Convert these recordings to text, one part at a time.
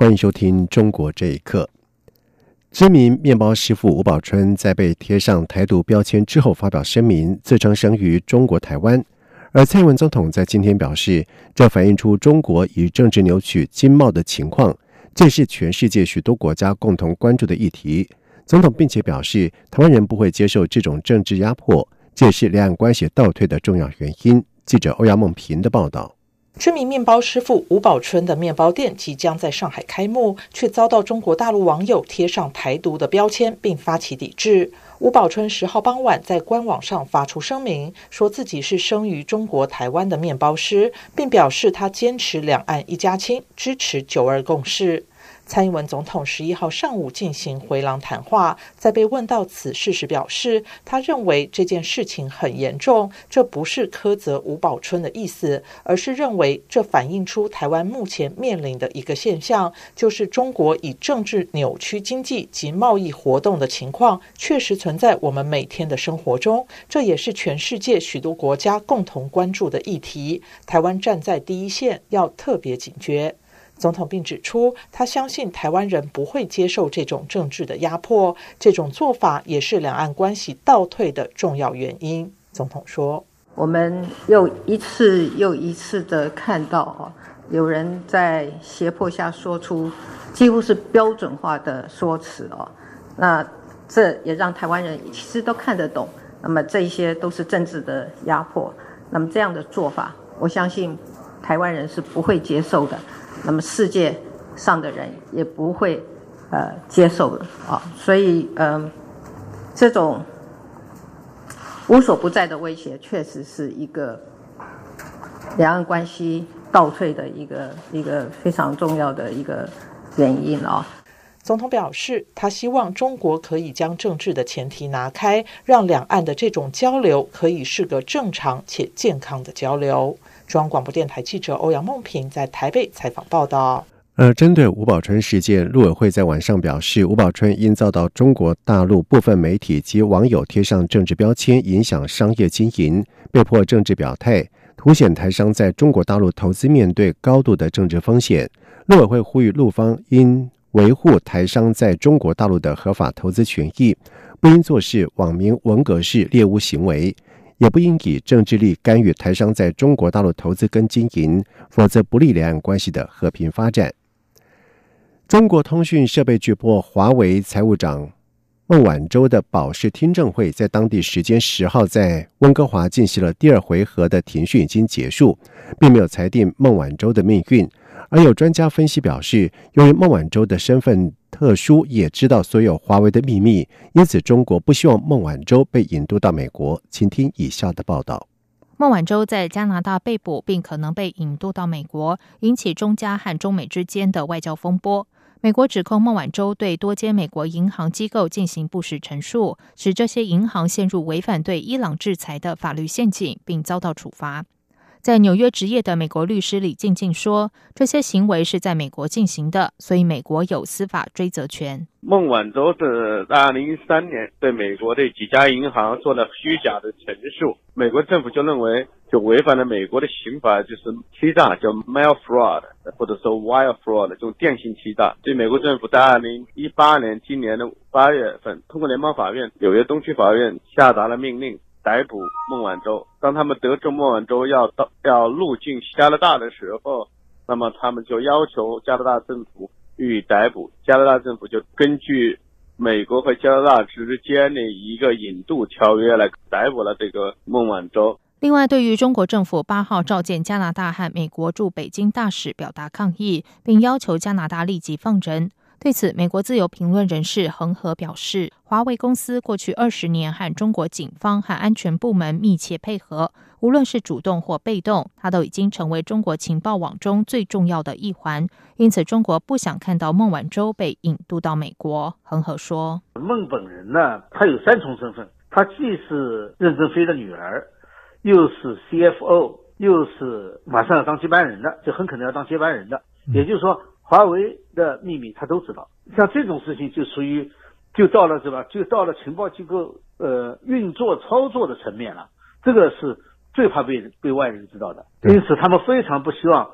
欢迎收听《中国这一刻》。知名面包师傅吴宝春在被贴上台独标签之后，发表声明，自称生于中国台湾。而蔡英文总统在今天表示，这反映出中国以政治扭曲经贸的情况，这是全世界许多国家共同关注的议题。总统并且表示，台湾人不会接受这种政治压迫，这也是两岸关系倒退的重要原因。记者欧阳梦平的报道。知名面包师傅吴宝春的面包店即将在上海开幕，却遭到中国大陆网友贴上台独的标签，并发起抵制。吴宝春十号傍晚在官网上发出声明，说自己是生于中国台湾的面包师，并表示他坚持两岸一家亲，支持九二共识。蔡英文总统十一号上午进行回廊谈话，在被问到此事时表示，他认为这件事情很严重，这不是苛责吴宝春的意思，而是认为这反映出台湾目前面临的一个现象，就是中国以政治扭曲经济及贸易活动的情况，确实存在我们每天的生活中，这也是全世界许多国家共同关注的议题。台湾站在第一线，要特别警觉。总统并指出，他相信台湾人不会接受这种政治的压迫，这种做法也是两岸关系倒退的重要原因。总统说：“我们又一次又一次的看到，哈，有人在胁迫下说出几乎是标准化的说辞哦，那这也让台湾人其实都看得懂。那么这些都是政治的压迫，那么这样的做法，我相信台湾人是不会接受的。”那么世界上的人也不会呃接受的啊，所以嗯，这种无所不在的威胁，确实是一个两岸关系倒退的一个一个非常重要的一个原因啊。总统表示，他希望中国可以将政治的前提拿开，让两岸的这种交流可以是个正常且健康的交流。中央广播电台记者欧阳梦平在台北采访报道。而针对吴宝春事件，陆委会在晚上表示，吴宝春因遭到中国大陆部分媒体及网友贴上政治标签，影响商业经营，被迫政治表态，凸显台商在中国大陆投资面对高度的政治风险。陆委会呼吁陆方应维护台商在中国大陆的合法投资权益，不应做事网民文革式猎巫行为。也不应以政治力干预台商在中国大陆投资跟经营，否则不利两岸关系的和平发展。中国通讯设备巨擘华为财务长孟晚舟的保释听证会在当地时间十号在温哥华进行了第二回合的庭讯，已经结束，并没有裁定孟晚舟的命运。而有专家分析表示，由于孟晚舟的身份特殊，也知道所有华为的秘密，因此中国不希望孟晚舟被引渡到美国。请听以下的报道：孟晚舟在加拿大被捕，并可能被引渡到美国，引起中加和中美之间的外交风波。美国指控孟晚舟对多间美国银行机构进行不实陈述，使这些银行陷入违反对伊朗制裁的法律陷阱，并遭到处罚。在纽约执业的美国律师李静静说：“这些行为是在美国进行的，所以美国有司法追责权。”孟晚舟是二零一三年对美国的几家银行做了虚假的陈述，美国政府就认为就违反了美国的刑法，就是欺诈，叫 mail fraud，或者说 wire fraud，这种电信欺诈。所以美国政府在二零一八年今年的八月份，通过联邦法院纽约东区法院下达了命令。逮捕孟晚舟。当他们得知孟晚舟要到要入境加拿大的时候，那么他们就要求加拿大政府予以逮捕。加拿大政府就根据美国和加拿大之间的一个引渡条约来逮捕了这个孟晚舟。另外，对于中国政府八号召见加拿大和美国驻北京大使表达抗议，并要求加拿大立即放人。对此，美国自由评论人士恒河表示，华为公司过去二十年和中国警方和安全部门密切配合，无论是主动或被动，它都已经成为中国情报网中最重要的一环。因此，中国不想看到孟晚舟被引渡到美国。恒河说：“孟本人呢，他有三重身份，他既是任正非的女儿，又是 CFO，又是马上要当接班人的，就很可能要当接班人的。也就是说。”华为的秘密他都知道，像这种事情就属于，就到了什么？就到了情报机构呃运作操作的层面了，这个是最怕被被外人知道的，因此他们非常不希望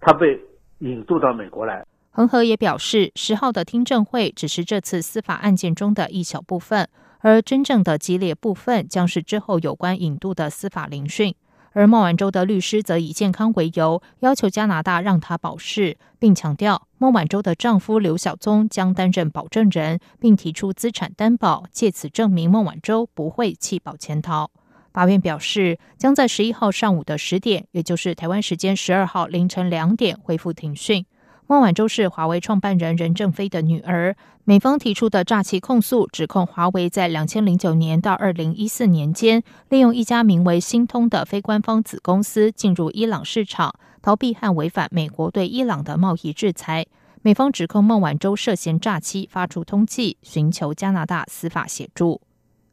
他被引渡到美国来。恒河也表示，十号的听证会只是这次司法案件中的一小部分，而真正的激烈部分将是之后有关引渡的司法聆讯。而孟晚舟的律师则以健康为由，要求加拿大让她保释，并强调孟晚舟的丈夫刘晓宗将担任保证人，并提出资产担保，借此证明孟晚舟不会弃保潜逃。法院表示，将在十一号上午的十点，也就是台湾时间十二号凌晨两点恢复庭讯。孟晚舟是华为创办人任正非的女儿。美方提出的诈欺控诉，指控华为在两千零九年到二零一四年间，利用一家名为新通的非官方子公司进入伊朗市场，逃避和违反美国对伊朗的贸易制裁。美方指控孟晚舟涉嫌诈欺，发出通缉，寻求加拿大司法协助。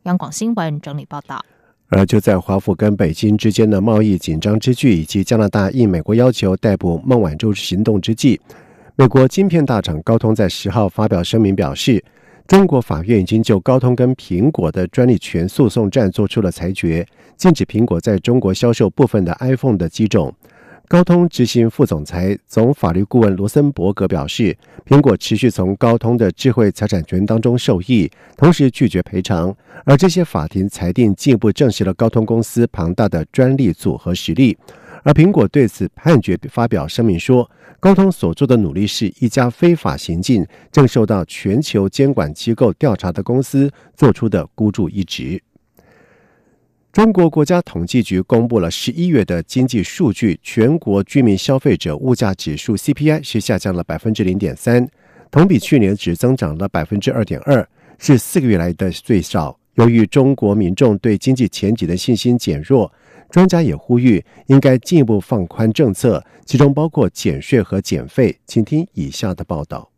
央广新闻整理报道。而就在华府跟北京之间的贸易紧张之际，以及加拿大应美国要求逮捕孟晚舟行动之际。美国晶片大厂高通在十号发表声明表示，中国法院已经就高通跟苹果的专利权诉讼战做出了裁决，禁止苹果在中国销售部分的 iPhone 的机种。高通执行副总裁、总法律顾问罗森伯格表示，苹果持续从高通的智慧财产权当中受益，同时拒绝赔偿。而这些法庭裁定进一步证实了高通公司庞大的专利组合实力。而苹果对此判决发表声明说，高通所做的努力是一家非法行径，正受到全球监管机构调查的公司做出的孤注一掷。中国国家统计局公布了十一月的经济数据，全国居民消费者物价指数 CPI 是下降了百分之零点三，同比去年只增长了百分之二点二，是四个月来的最少。由于中国民众对经济前景的信心减弱。专家也呼吁，应该进一步放宽政策，其中包括减税和减费。请听以下的报道：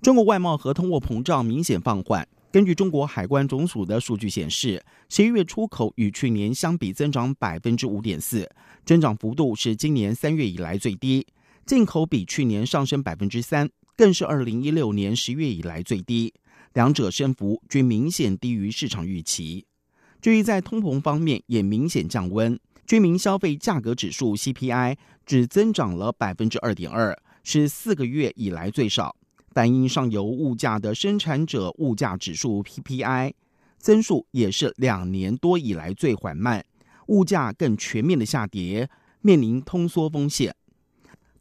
中国外贸和通货膨胀明显放缓。根据中国海关总署的数据显示，十一月出口与去年相比增长百分之五点四，增长幅度是今年三月以来最低；进口比去年上升百分之三，更是二零一六年十月以来最低，两者升幅均明显低于市场预期。至于在通膨方面也明显降温，居民消费价格指数 CPI 只增长了百分之二点二，是四个月以来最少。反映上游物价的生产者物价指数 PPI 增速也是两年多以来最缓慢，物价更全面的下跌，面临通缩风险。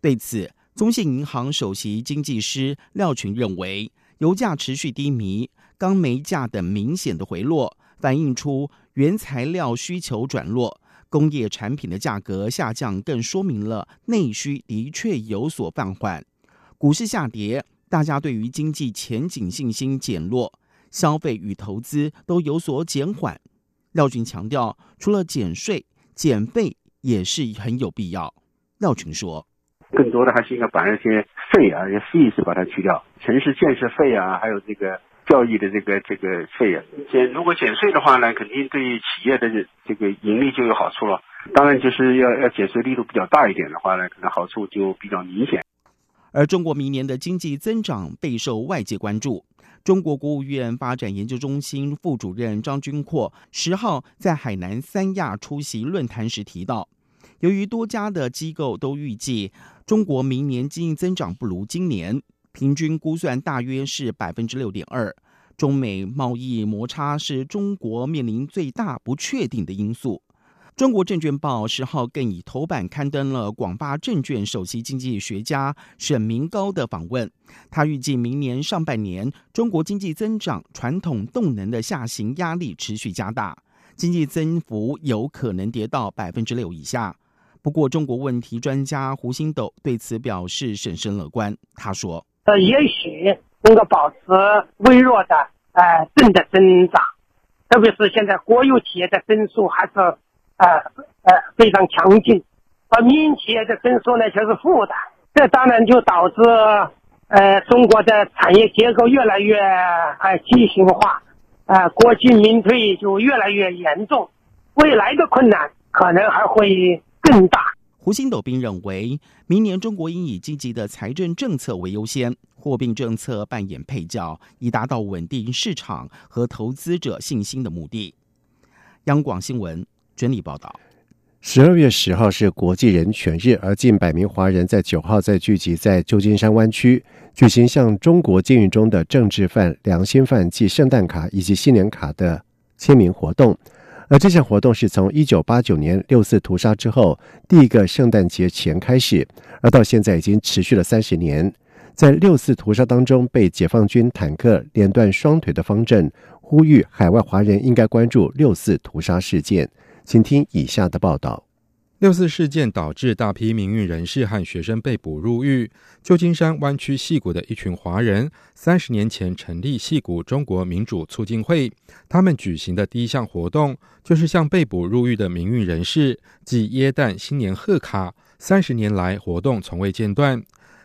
对此，中信银行首席经济师廖群认为，油价持续低迷，钢煤价等明显的回落。反映出原材料需求转弱，工业产品的价格下降，更说明了内需的确有所放缓。股市下跌，大家对于经济前景信心减弱，消费与投资都有所减缓。廖俊强调，除了减税、减费也是很有必要。廖群说：“更多的还是应该把那些费啊、那些费是把它去掉，城市建设费啊，还有这个。”教育的这个这个费啊，减如果减税的话呢，肯定对企业的这个盈利就有好处了。当然，就是要要减税力度比较大一点的话呢，可能好处就比较明显。而中国明年的经济增长备受外界关注。中国国务院发展研究中心副主任张军阔十号在海南三亚出席论坛时提到，由于多家的机构都预计中国明年经济增长不如今年。平均估算大约是百分之六点二。中美贸易摩擦是中国面临最大不确定的因素。中国证券报十号更以头版刊登了广发证券首席经济学家沈明高的访问。他预计明年上半年中国经济增长传统动能的下行压力持续加大，经济增幅有可能跌到百分之六以下。不过，中国问题专家胡星斗对此表示审慎乐观。他说。呃，也许能够保持微弱的呃正的增长，特别是现在国有企业的增速还是呃呃非常强劲，而民营企业的增速呢却是负的，这当然就导致呃中国的产业结构越来越呃畸形化，呃国进民退就越来越严重，未来的困难可能还会更大。胡新斗并认为，明年中国应以积极的财政政策为优先，货币政策扮演配角，以达到稳定市场和投资者信心的目的。央广新闻整理报道：十二月十号是国际人权日，而近百名华人在九号在聚集在旧金山湾区举行向中国监狱中的政治犯、良心犯寄圣诞卡以及新年卡的签名活动。而这项活动是从一九八九年六四屠杀之后第一个圣诞节前开始，而到现在已经持续了三十年。在六四屠杀当中被解放军坦克连断双腿的方阵，呼吁海外华人应该关注六四屠杀事件。请听以下的报道。六四事件导致大批民运人士和学生被捕入狱。旧金山湾区戏谷的一群华人，三十年前成立戏谷中国民主促进会。他们举行的第一项活动，就是向被捕入狱的民运人士寄耶诞新年贺卡。三十年来，活动从未间断。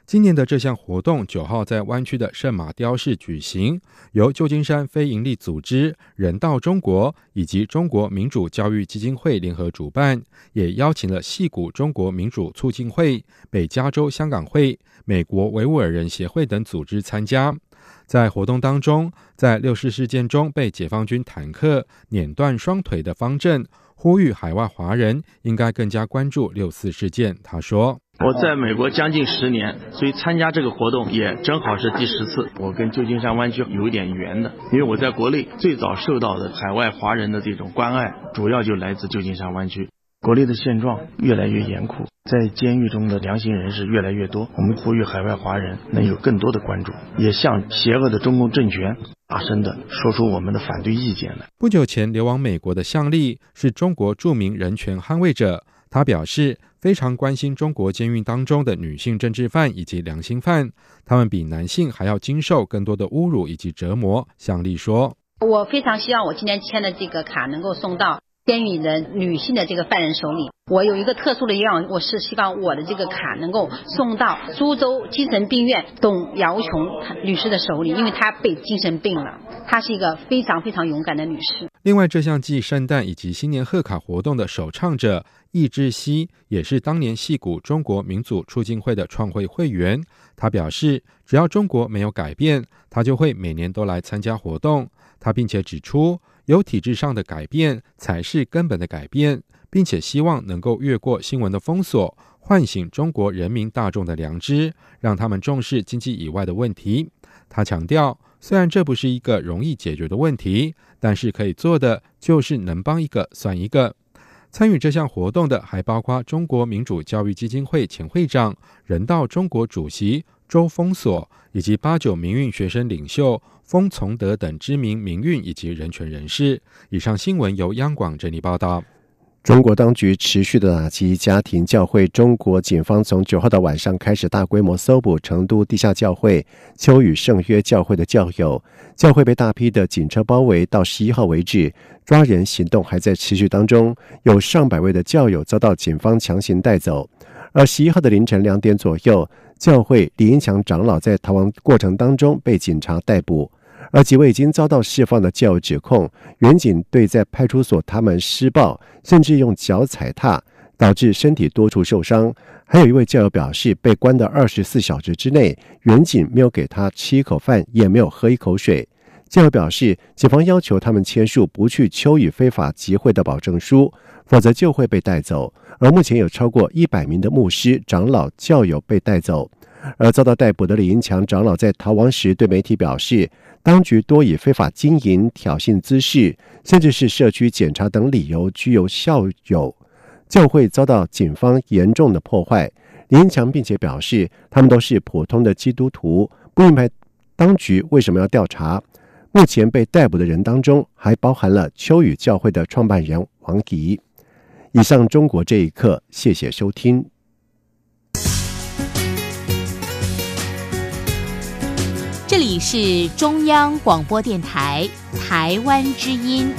今年的这项活动九号在湾区的圣马雕市举行，由旧金山非营利组织人道中国以及中国民主教育基金会联合主办，也邀请了戏谷中国民主促进会、北加州香港会、美国维吾尔人协会等组织参加。在活动当中，在六四事件中被解放军坦克碾断双腿的方阵，呼吁海外华人应该更加关注六四事件。他说。我在美国将近十年，所以参加这个活动也正好是第十次。我跟旧金山湾区有一点缘的，因为我在国内最早受到的海外华人的这种关爱，主要就来自旧金山湾区。国内的现状越来越严酷，在监狱中的良心人士越来越多。我们呼吁海外华人能有更多的关注，也向邪恶的中共政权大声的说出我们的反对意见来。不久前流亡美国的向丽是中国著名人权捍卫者。他表示非常关心中国监狱当中的女性政治犯以及良心犯，他们比男性还要经受更多的侮辱以及折磨。向丽说：“我非常希望我今天签的这个卡能够送到监狱的女性的这个犯人手里。我有一个特殊的愿望，我是希望我的这个卡能够送到苏州精神病院董瑶琼女士的手里，因为她被精神病了。她是一个非常非常勇敢的女士。”另外，这项继圣诞以及新年贺卡活动的首唱者。易志熙也是当年戏谷中国民族促进会的创会会员。他表示，只要中国没有改变，他就会每年都来参加活动。他并且指出，有体制上的改变才是根本的改变，并且希望能够越过新闻的封锁，唤醒中国人民大众的良知，让他们重视经济以外的问题。他强调，虽然这不是一个容易解决的问题，但是可以做的就是能帮一个算一个。参与这项活动的还包括中国民主教育基金会前会长、人道中国主席周峰所，以及八九民运学生领袖封从德等知名民运以及人权人士。以上新闻由央广整理报道。中国当局持续的打击家庭教会。中国警方从九号的晚上开始大规模搜捕成都地下教会秋雨圣约教会的教友，教会被大批的警车包围。到十一号为止，抓人行动还在持续当中，有上百位的教友遭到警方强行带走。而十一号的凌晨两点左右，教会李英强长老在逃亡过程当中被警察逮捕。而几位已经遭到释放的教友指控，远警对在派出所他们施暴，甚至用脚踩踏，导致身体多处受伤。还有一位教友表示，被关的二十四小时之内，远警没有给他吃一口饭，也没有喝一口水。教友表示，警方要求他们签署不去秋雨非法集会的保证书，否则就会被带走。而目前有超过一百名的牧师、长老、教友被带走。而遭到逮捕的李英强长老在逃亡时对媒体表示。当局多以非法经营、挑衅滋事，甚至是社区检查等理由拘留校友，教会遭到警方严重的破坏。林强并且表示，他们都是普通的基督徒，不明白当局为什么要调查。目前被逮捕的人当中，还包含了秋雨教会的创办人王迪。以上，中国这一刻，谢谢收听。这里是中央广播电台台湾之音。